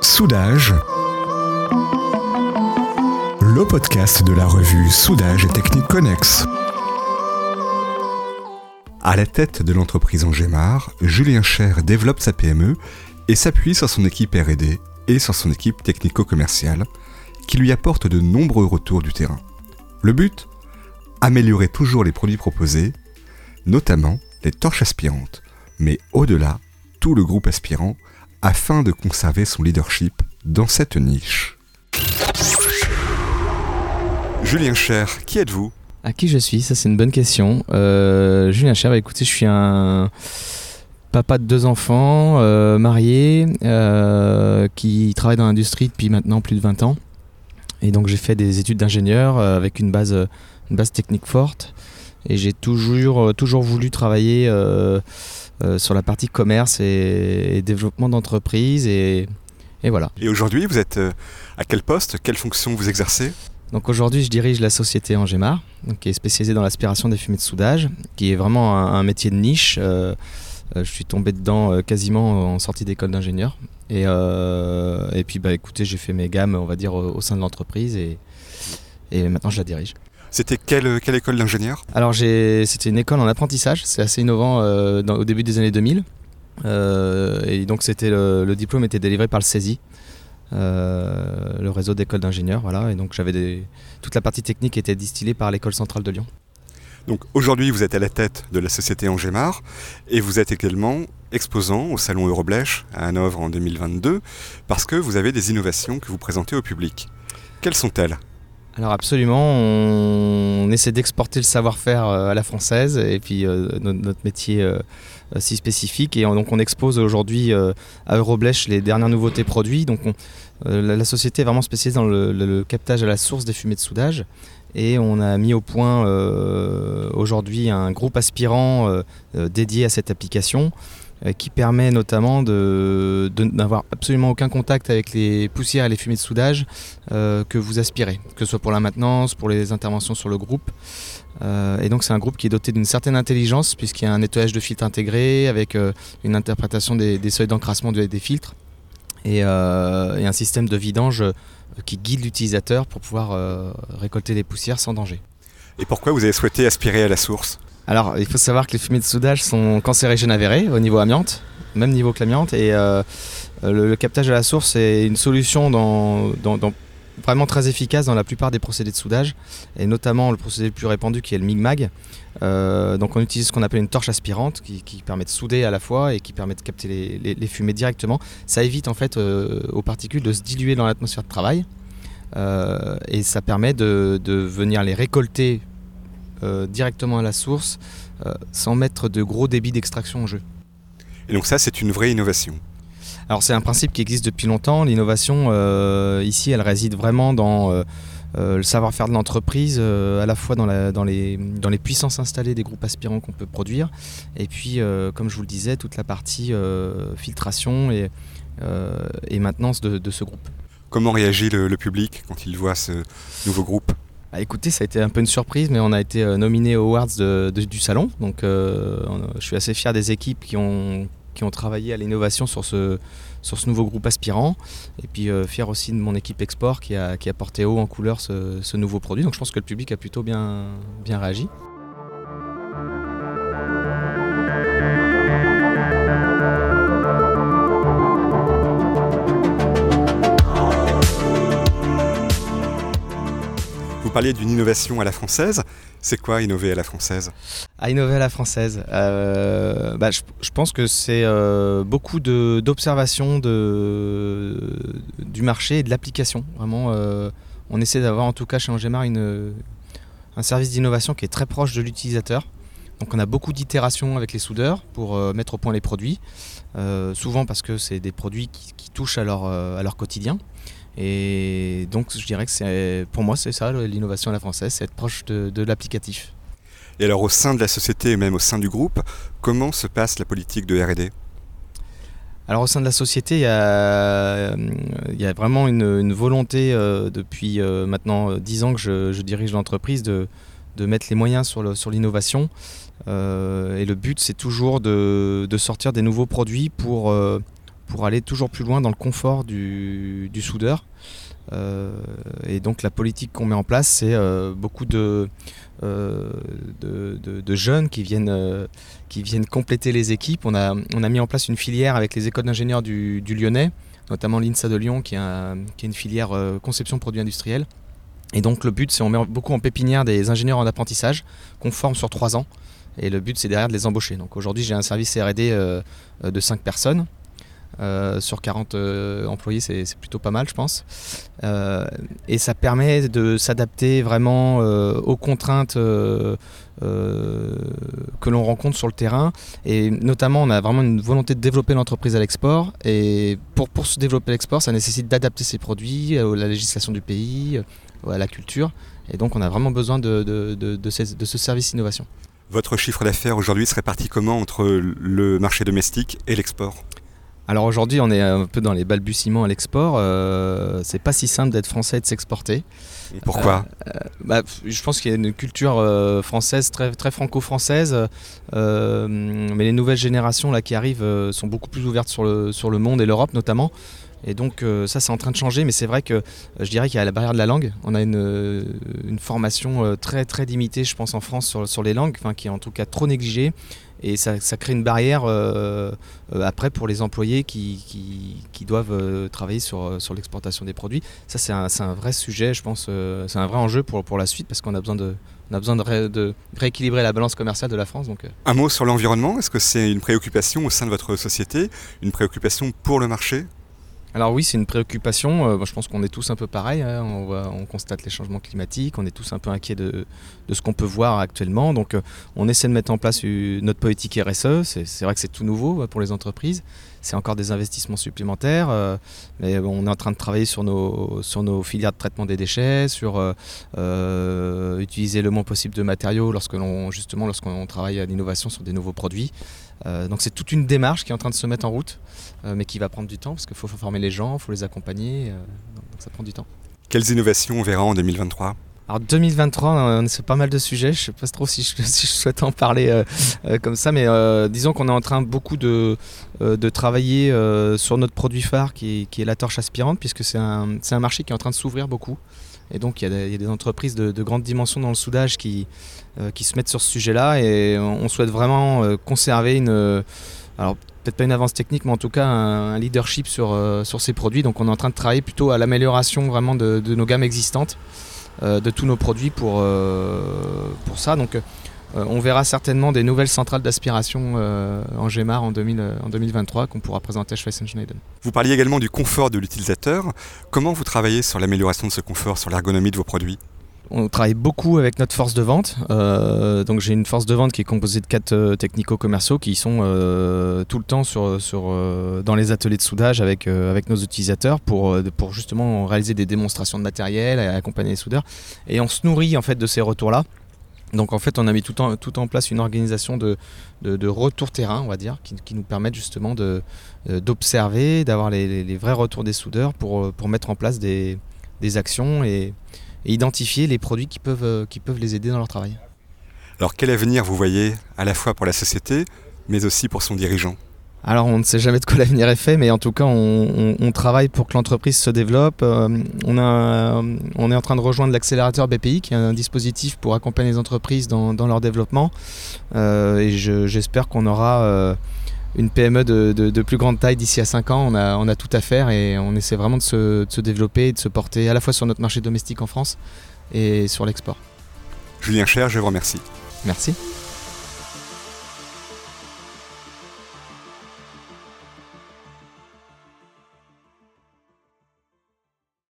Soudage, le podcast de la revue Soudage et Technique Connex. À la tête de l'entreprise Angémar, Julien Cher développe sa PME et s'appuie sur son équipe RD et sur son équipe technico-commerciale qui lui apporte de nombreux retours du terrain. Le but? Améliorer toujours les produits proposés, notamment les torches aspirantes, mais au-delà, tout le groupe aspirant, afin de conserver son leadership dans cette niche. Julien Cher, qui êtes-vous? À qui je suis? Ça, c'est une bonne question. Euh, Julien Cher, écoutez, je suis un papa de deux enfants, euh, marié, euh, qui travaille dans l'industrie depuis maintenant plus de 20 ans. Et donc, j'ai fait des études d'ingénieur avec une base technique forte. Et j'ai toujours, toujours voulu travailler sur la partie commerce et, et développement d'entreprise. Et, et voilà. Et aujourd'hui, vous êtes à quel poste? Quelle fonction vous exercez? Donc aujourd'hui, je dirige la société Angémar, donc qui est spécialisée dans l'aspiration des fumées de soudage, qui est vraiment un, un métier de niche. Euh, euh, je suis tombé dedans euh, quasiment en sortie d'école d'ingénieur. Et, euh, et, puis, bah, écoutez, j'ai fait mes gammes, on va dire, au, au sein de l'entreprise et, et, maintenant je la dirige. C'était quelle, quelle, école d'ingénieur Alors, c'était une école en apprentissage. C'est assez innovant euh, dans, au début des années 2000. et donc, c'était le, le, diplôme était délivré par le CESI. Euh, le réseau d'écoles d'ingénieurs. Voilà, et donc j'avais des... toute la partie technique était distillée par l'école centrale de Lyon. Donc aujourd'hui, vous êtes à la tête de la société Angémar et vous êtes également exposant au salon Euroblèche à Hanovre en 2022 parce que vous avez des innovations que vous présentez au public. Quelles sont-elles? Alors absolument, on, essaie d'exporter le savoir-faire euh, à la française et puis euh, notre, métier euh, si spécifique. Et on, donc on expose aujourd'hui à Euroblèche les dernières nouveautés produits. Donc on, la, société est vraiment spécialisée dans le, captage à la source des fumées de soudage. Et on a mis au point aujourd'hui un groupe aspirant dédié à cette application qui permet notamment de, n'avoir absolument aucun contact avec les poussières et les fumées de soudage euh, que vous aspirez, que ce soit pour la maintenance, pour les interventions sur le groupe. Euh, et donc c'est un groupe qui est doté d'une certaine intelligence puisqu'il y a un nettoyage de filtres intégré avec euh, une interprétation des, des seuils d'encrassement des filtres et, et, un système de vidange qui guide l'utilisateur pour pouvoir récolter les poussières sans danger. Et pourquoi vous avez souhaité aspirer à la source? Alors, il faut savoir que les fumées de soudage sont cancérigènes avérées au niveau amiante, même niveau que l'amiante, et euh, le, captage à la source est une solution vraiment très efficace dans la plupart des procédés de soudage, et notamment le procédé le plus répandu qui est le MIG-MAG. Euh, donc on utilise ce qu'on appelle une torche aspirante qui, permet de souder à la fois et qui permet de capter les, fumées directement. Ça évite en fait euh, aux particules de se diluer dans l'atmosphère de travail. Euh, et ça permet de, venir les récolter directement à la source euh, sans mettre de gros débits d'extraction en jeu. Et donc ça, c'est une vraie innovation Alors c'est un principe qui existe depuis longtemps. L'innovation, euh, ici, elle réside vraiment dans euh, le savoir-faire de l'entreprise, euh, à la fois dans, la, dans, les, dans les puissances installées des groupes aspirants qu'on peut produire, et puis, euh, comme je vous le disais, toute la partie euh, filtration et, et maintenance de, de, ce groupe. Comment réagit le, le public quand il voit ce nouveau groupe? Bah, écoutez, ça a été un peu une surprise, mais on a été euh, nominé aux Awards du salon. Donc, euh, je suis assez fier des équipes qui ont, qui ont travaillé à l'innovation sur ce, sur ce nouveau groupe aspirant. Et puis, euh, fier aussi de mon équipe export qui a, qui a porté haut en couleur ce, ce, nouveau produit. Donc, je pense que le public a plutôt bien, bien réagi. Parliez d'une innovation à la française. C'est quoi innover à la française? À innover à la française, euh, bah, je, pense que c'est euh, beaucoup d'observation du marché et de l'application. Vraiment, euh, on essaie d'avoir en tout cas chez Angémar une, un service d'innovation qui est très proche de l'utilisateur. Donc on a beaucoup d'itérations avec les soudeurs pour mettre au point les produits, souvent parce que c'est des produits qui, qui touchent à leur, à leur quotidien. Et donc je dirais que pour moi c'est ça l'innovation à la française, c'est être proche de, de l'applicatif. Et alors au sein de la société et même au sein du groupe, comment se passe la politique de R&D alors au sein de la société, il y a, il y a vraiment une, une volonté euh, depuis euh, maintenant 10 ans que je, je dirige l'entreprise de, de, mettre les moyens sur l'innovation. et le but, c'est toujours de, sortir des nouveaux produits pour, pour aller toujours plus loin dans le confort du, soudeur. et donc la politique qu'on met en place, c'est beaucoup de, de, jeunes qui viennent, qui viennent compléter les équipes. On a, on a mis en place une filière avec les écoles d'ingénieurs du, Lyonnais, notamment l'INSA de Lyon, qui, qui est une filière conception produits industriels. Et donc le but, c'est on met beaucoup en pépinière des ingénieurs en apprentissage qu'on forme sur trois ans. Et le but, c'est derrière de les embaucher. Donc aujourd'hui, j'ai un service R&D euh, de 5 personnes. Euh, sur 40 euh, employés, c'est plutôt pas mal, je pense. et ça permet de s'adapter vraiment aux contraintes que l'on rencontre sur le terrain. Et notamment, on a vraiment une volonté de développer l'entreprise à l'export. Et pour, pour se développer à l'export, ça nécessite d'adapter ses produits à la législation du pays, à la culture. Et donc on a vraiment besoin de, de, de, ce, service innovation. Votre chiffre d'affaires aujourd'hui serait parti comment entre le marché domestique et l'export? Alors aujourd'hui, on est un peu dans les balbutiements à l'export. Euh, c'est pas si simple d'être français et de s'exporter. Pourquoi euh, euh, bah, Je pense qu'il y a une culture française très, très franco-française, mais les nouvelles générations là qui arrivent sont beaucoup plus ouvertes sur le, sur le monde et l'Europe notamment. Et donc euh, ça c'est en train de changer, mais c'est vrai que euh, je dirais qu'il y a la barrière de la langue. On a une, euh, formation très très limitée, je pense, en France sur, les langues, qui est en tout cas trop négligée. Et ça, crée une barrière après pour les employés qui, doivent travailler sur, sur l'exportation des produits. Ça c'est un, vrai sujet, je pense, c'est un vrai enjeu pour, pour la suite parce qu'on a besoin de, a besoin de, rééquilibrer la balance commerciale de la France. Un mot sur l'environnement, est-ce que c'est une préoccupation au sein de votre société, une préoccupation pour le marché? Alors oui, c'est une préoccupation. Euh, je pense qu'on est tous un peu pareil. Hein. On, constate les changements climatiques, on est tous un peu inquiets de, ce qu'on peut voir actuellement. Donc euh, on essaie de mettre en place notre politique RSE. C'est vrai que c'est tout nouveau euh, pour les entreprises. C'est encore des investissements supplémentaires. mais on est en train de travailler sur nos, sur nos filières de traitement des déchets, sur utiliser le moins possible de matériaux lorsque l'on justement lorsqu'on travaille à l'innovation sur des nouveaux produits. Donc c'est toute une démarche qui est en train de se mettre en route. Euh, mais qui va prendre du temps parce qu'il faut former les gens, il faut les accompagner, euh, donc ça prend du temps. Quelles innovations on verra en 2023 alors 2023, on a pas mal de sujets. Je sais pas trop si je, souhaite en parler euh, comme ça, mais disons qu'on est en train beaucoup de, de travailler sur notre produit phare qui est, la torche aspirante, puisque c'est un, un, marché qui est en train de s'ouvrir beaucoup. Et donc il y, a des entreprises de, de, grande dimension dans le soudage qui, qui se mettent sur ce sujet-là, et on souhaite vraiment conserver une alors peut-être pas une avance technique, mais en tout cas un, leadership sur, euh, sur ces produits. Donc on est en train de travailler plutôt à l'amélioration vraiment de, nos gammes existantes, euh, de tous nos produits pour, euh, pour ça. Donc on verra certainement des nouvelles centrales d'aspiration en GEMAR en, 2023 qu'on pourra présenter chez Schneider. Vous parliez également du confort de l'utilisateur. Comment vous travaillez sur l'amélioration de ce confort, sur l'ergonomie de vos produits? On travaille beaucoup avec notre force de vente. Euh, donc j'ai une force de vente qui est composée de quatre euh, technico-commerciaux qui sont euh, tout le temps sur, sur, dans les ateliers de soudage avec, avec nos utilisateurs pour, pour justement réaliser des démonstrations de matériel, et accompagner les soudeurs. Et on se nourrit en fait de ces retours-là. Donc en fait on a mis tout en, place une organisation de, retour terrain, on va dire, qui, nous permettent justement d'observer, d'avoir les, vrais retours des soudeurs pour, pour mettre en place des, actions et, et identifier les produits qui peuvent, euh, qui peuvent les aider dans leur travail. Alors quel avenir vous voyez à la fois pour la société, mais aussi pour son dirigeant? Alors on ne sait jamais de quoi l'avenir est fait, mais en tout cas on, travaille pour que l'entreprise se développe. Euh, on, a, on, est en train de rejoindre l'accélérateur BPI, qui est un dispositif pour accompagner les entreprises dans, leur développement. Euh, et j'espère qu'on aura une PME de, plus grande taille d'ici à 5 ans, on a, on a, tout à faire et on essaie vraiment de se, de se, développer et de se porter à la fois sur notre marché domestique en France et sur l'export. Julien Cher, je vous remercie. Merci.